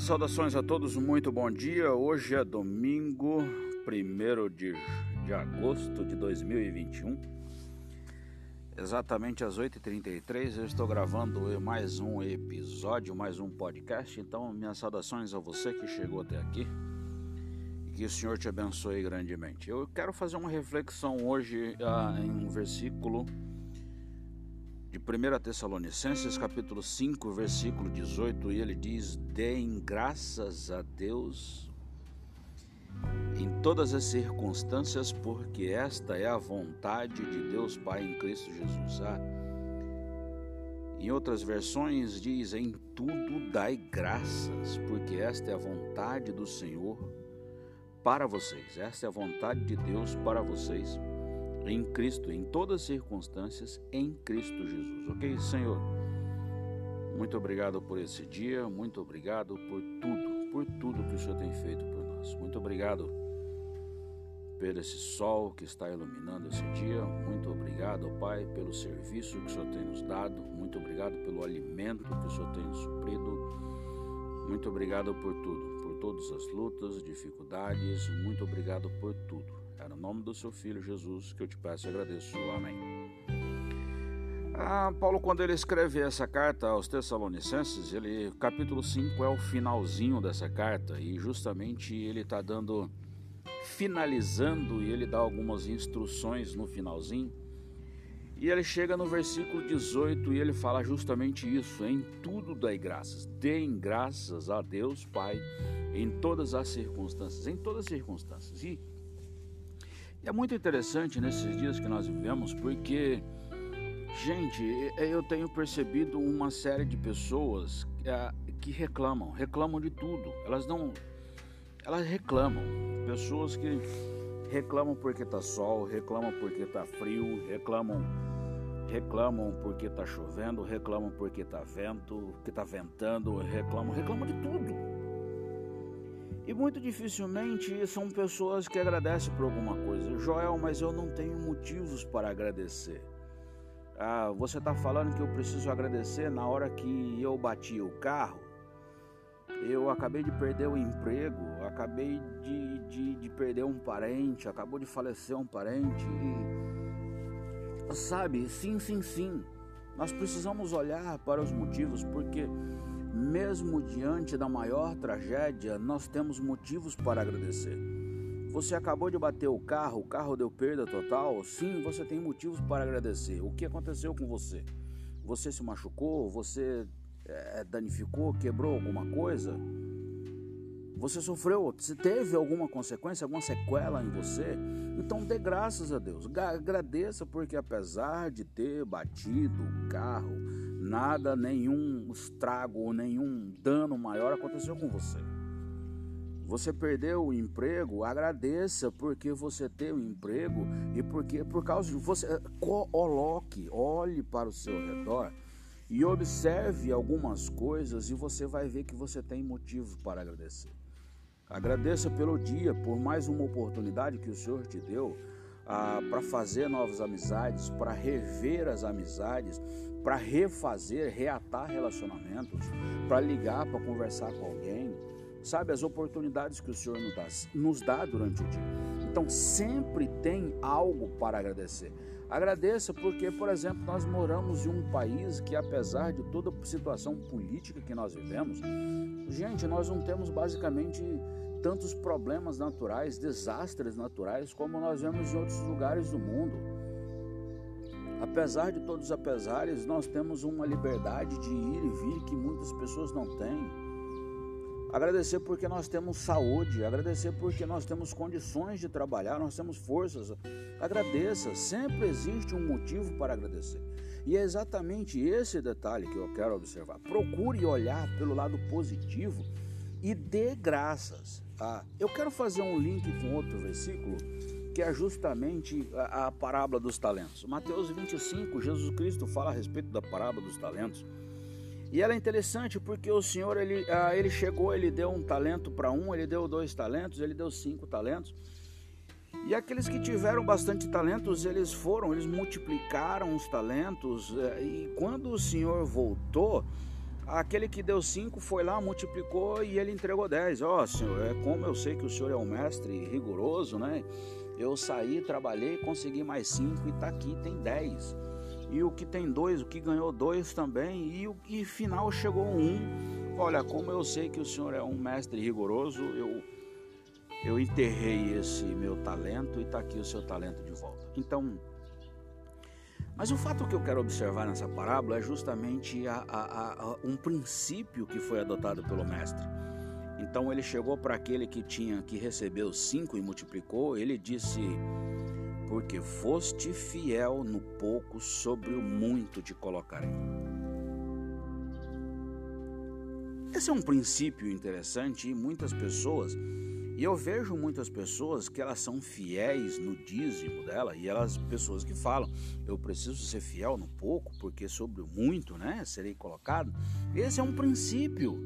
saudações a todos, muito bom dia. Hoje é domingo, 1 de, de agosto de 2021. Exatamente às 8h33 eu estou gravando mais um episódio, mais um podcast. Então, minhas saudações a você que chegou até aqui. E que o Senhor te abençoe grandemente. Eu quero fazer uma reflexão hoje ah, em um versículo de 1 Tessalonicenses capítulo 5, versículo 18, e ele diz: Deem graças a Deus em todas as circunstâncias, porque esta é a vontade de Deus Pai em Cristo Jesus. Ah, em outras versões diz: Em tudo dai graças, porque esta é a vontade do Senhor para vocês. Esta é a vontade de Deus para vocês em Cristo, em todas as circunstâncias, em Cristo Jesus. Ok, Senhor? Muito obrigado por esse dia, muito obrigado por tudo, por tudo que o Senhor tem feito por nós. Muito obrigado por esse sol que está iluminando esse dia. Muito obrigado, Pai, pelo serviço que o Senhor tem nos dado. Muito obrigado pelo alimento que o Senhor tem nos suprido. Muito obrigado por tudo, por todas as lutas, dificuldades. Muito obrigado por tudo. É no nome do seu Filho Jesus que eu te peço e agradeço. Amém. Ah, Paulo, quando ele escreve essa carta aos Tessalonicenses, ele, capítulo 5 é o finalzinho dessa carta e justamente ele está dando, finalizando e ele dá algumas instruções no finalzinho. E ele chega no versículo 18 e ele fala justamente isso: em tudo dai graças, deem graças a Deus Pai em todas as circunstâncias, em todas as circunstâncias. E é muito interessante nesses dias que nós vivemos, porque, gente, eu tenho percebido uma série de pessoas é, que reclamam, reclamam de tudo. Elas não. Elas reclamam. Pessoas que reclamam porque tá sol, reclamam porque tá frio, reclamam reclamam porque tá chovendo, reclamam porque tá vento, que tá ventando, reclamam, reclamam de tudo. E muito dificilmente são pessoas que agradecem por alguma coisa. Joel, mas eu não tenho motivos para agradecer. Ah, você está falando que eu preciso agradecer na hora que eu bati o carro? Eu acabei de perder o emprego, acabei de, de, de perder um parente, acabou de falecer um parente. E, sabe, sim, sim, sim. Nós precisamos olhar para os motivos, porque mesmo diante da maior tragédia, nós temos motivos para agradecer. Você acabou de bater o carro, o carro deu perda total? Sim, você tem motivos para agradecer. O que aconteceu com você? Você se machucou? Você é, danificou? Quebrou alguma coisa? Você sofreu? Você teve alguma consequência, alguma sequela em você? Então dê graças a Deus. Agradeça porque apesar de ter batido o carro, nada, nenhum estrago ou nenhum dano maior aconteceu com você. Você perdeu o emprego, agradeça porque você tem o emprego e porque por causa de você coloque, olhe para o seu redor e observe algumas coisas e você vai ver que você tem motivos para agradecer. Agradeça pelo dia, por mais uma oportunidade que o Senhor te deu ah, para fazer novas amizades, para rever as amizades, para refazer, reatar relacionamentos, para ligar, para conversar com alguém. Sabe, as oportunidades que o Senhor nos dá, nos dá durante o dia. Então, sempre tem algo para agradecer. Agradeça porque, por exemplo, nós moramos em um país que, apesar de toda a situação política que nós vivemos, gente, nós não temos basicamente tantos problemas naturais, desastres naturais, como nós vemos em outros lugares do mundo. Apesar de todos os apesares, nós temos uma liberdade de ir e vir que muitas pessoas não têm. Agradecer porque nós temos saúde, agradecer porque nós temos condições de trabalhar, nós temos forças. Agradeça, sempre existe um motivo para agradecer. E é exatamente esse detalhe que eu quero observar. Procure olhar pelo lado positivo e dê graças. Ah, eu quero fazer um link com outro versículo que é justamente a, a parábola dos talentos. Mateus 25, Jesus Cristo fala a respeito da parábola dos talentos. E ela é interessante porque o Senhor ele, ah, ele chegou, ele deu um talento para um, ele deu dois talentos, ele deu cinco talentos. E aqueles que tiveram bastante talentos, eles foram, eles multiplicaram os talentos. Eh, e quando o Senhor voltou, Aquele que deu cinco foi lá, multiplicou e ele entregou dez. Ó, oh, senhor, é como eu sei que o senhor é um mestre rigoroso, né? Eu saí, trabalhei, consegui mais cinco e tá aqui, tem dez. E o que tem dois, o que ganhou dois também, e o que final chegou um. Olha, como eu sei que o senhor é um mestre rigoroso, eu eu enterrei esse meu talento e está aqui o seu talento de volta. Então, mas o fato que eu quero observar nessa parábola é justamente a, a, a, um princípio que foi adotado pelo mestre. Então ele chegou para aquele que tinha que recebeu cinco e multiplicou, ele disse: Porque foste fiel no pouco, sobre o muito te colocarei. Esse é um princípio interessante e muitas pessoas e eu vejo muitas pessoas que elas são fiéis no dízimo dela e elas pessoas que falam: "Eu preciso ser fiel no pouco, porque sobre o muito, né, serei colocado". Esse é um princípio.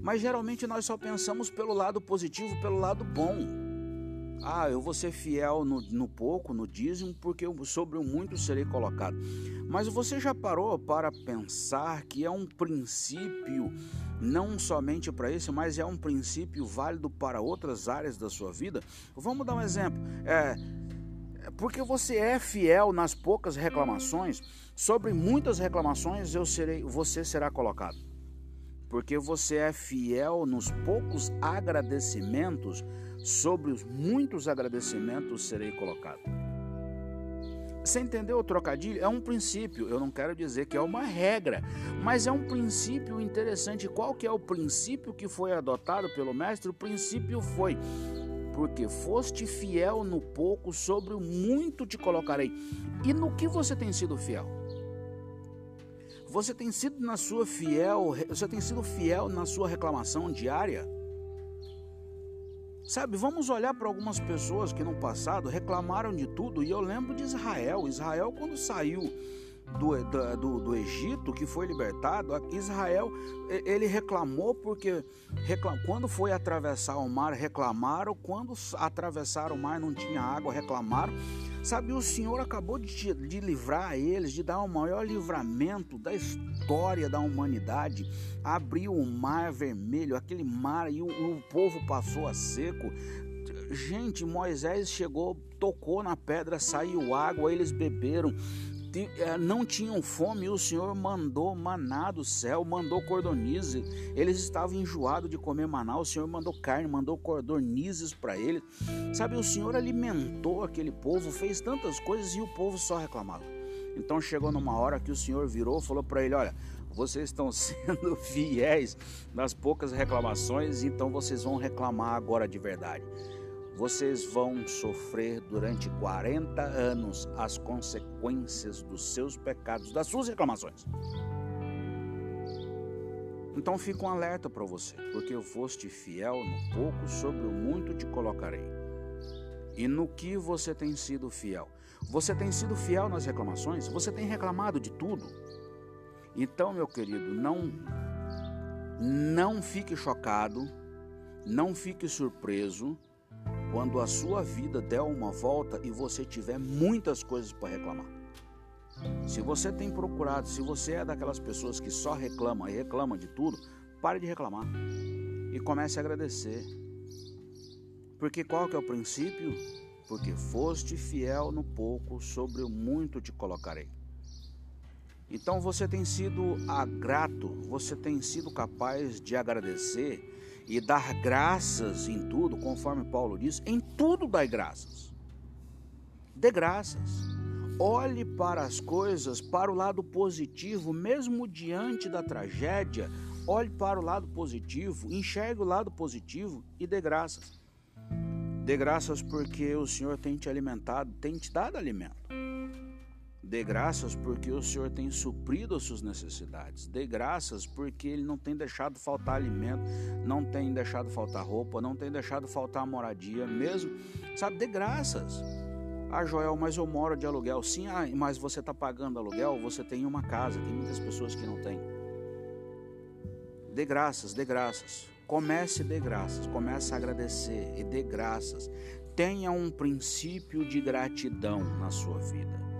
Mas geralmente nós só pensamos pelo lado positivo, pelo lado bom. Ah, eu vou ser fiel no, no pouco, no dízimo, porque sobre o muito serei colocado. Mas você já parou para pensar que é um princípio não somente para isso, mas é um princípio válido para outras áreas da sua vida. Vamos dar um exemplo. É, porque você é fiel nas poucas reclamações, sobre muitas reclamações eu serei, você será colocado. Porque você é fiel nos poucos agradecimentos, sobre os muitos agradecimentos serei colocado. Você entendeu o trocadilho? É um princípio, eu não quero dizer que é uma regra, mas é um princípio interessante. Qual que é o princípio que foi adotado pelo mestre? O princípio foi: porque foste fiel no pouco, sobre o muito te colocarei. E no que você tem sido fiel? Você tem sido na sua fiel, você tem sido fiel na sua reclamação diária? Sabe, vamos olhar para algumas pessoas que no passado reclamaram de tudo, e eu lembro de Israel. Israel, quando saiu do, do, do, Egito, que foi libertado, Israel ele reclamou porque reclam, quando foi atravessar o mar, reclamaram, quando atravessaram o mar não tinha água, reclamaram. Sabe, o Senhor acabou de, de livrar eles, de dar o maior livramento da história da humanidade. Abriu o mar vermelho, aquele mar, e o, o povo passou a seco. Gente, Moisés chegou, tocou na pedra, saiu água, eles beberam. É, não tinham fome, o Senhor mandou maná do céu, mandou cordonize. Eles estavam enjoados de comer maná, o Senhor mandou carne, mandou cordonizes para eles. Sabe, o Senhor alimentou aquele povo, fez tantas coisas e o povo só reclamava. Então chegou numa hora que o Senhor virou e falou para ele: Olha, vocês estão sendo fiéis nas poucas reclamações, então vocês vão reclamar agora de verdade vocês vão sofrer durante 40 anos as consequências dos seus pecados, das suas reclamações. Então fica um alerta para você, porque foste fiel no pouco, sobre o muito te colocarei. E no que você tem sido fiel? Você tem sido fiel nas reclamações? Você tem reclamado de tudo? Então, meu querido, não não fique chocado, não fique surpreso quando a sua vida der uma volta e você tiver muitas coisas para reclamar. Se você tem procurado, se você é daquelas pessoas que só reclama e reclama de tudo, pare de reclamar e comece a agradecer. Porque qual que é o princípio? Porque foste fiel no pouco, sobre o muito te colocarei. Então você tem sido grato, você tem sido capaz de agradecer e dar graças em tudo, conforme Paulo diz, em tudo dai graças. Dê graças. Olhe para as coisas, para o lado positivo, mesmo diante da tragédia. Olhe para o lado positivo, enxergue o lado positivo e dê graças. Dê graças porque o Senhor tem te alimentado, tem te dado alimento. Dê graças porque o Senhor tem suprido as suas necessidades. Dê graças porque Ele não tem deixado faltar alimento, não tem deixado faltar roupa, não tem deixado faltar moradia mesmo. Sabe, dê graças. Ah, Joel, mas eu moro de aluguel. Sim, ah, mas você está pagando aluguel, você tem uma casa. Tem muitas pessoas que não têm. Dê graças, dê graças. Comece dê graças, comece a agradecer e dê graças. Tenha um princípio de gratidão na sua vida.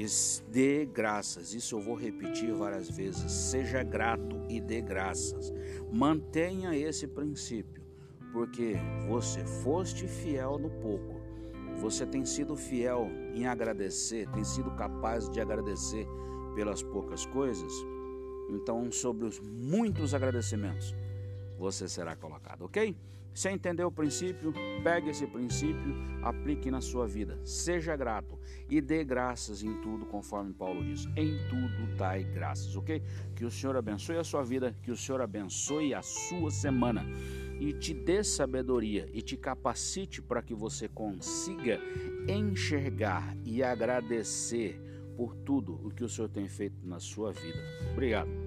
E dê graças. Isso eu vou repetir várias vezes. Seja grato e dê graças. Mantenha esse princípio, porque você foste fiel no pouco. Você tem sido fiel em agradecer, tem sido capaz de agradecer pelas poucas coisas. Então, sobre os muitos agradecimentos, você será colocado, ok? Você entendeu o princípio? Pegue esse princípio, aplique na sua vida. Seja grato e dê graças em tudo, conforme Paulo diz. Em tudo dai graças, ok? Que o Senhor abençoe a sua vida, que o Senhor abençoe a sua semana e te dê sabedoria e te capacite para que você consiga enxergar e agradecer por tudo o que o Senhor tem feito na sua vida. Obrigado.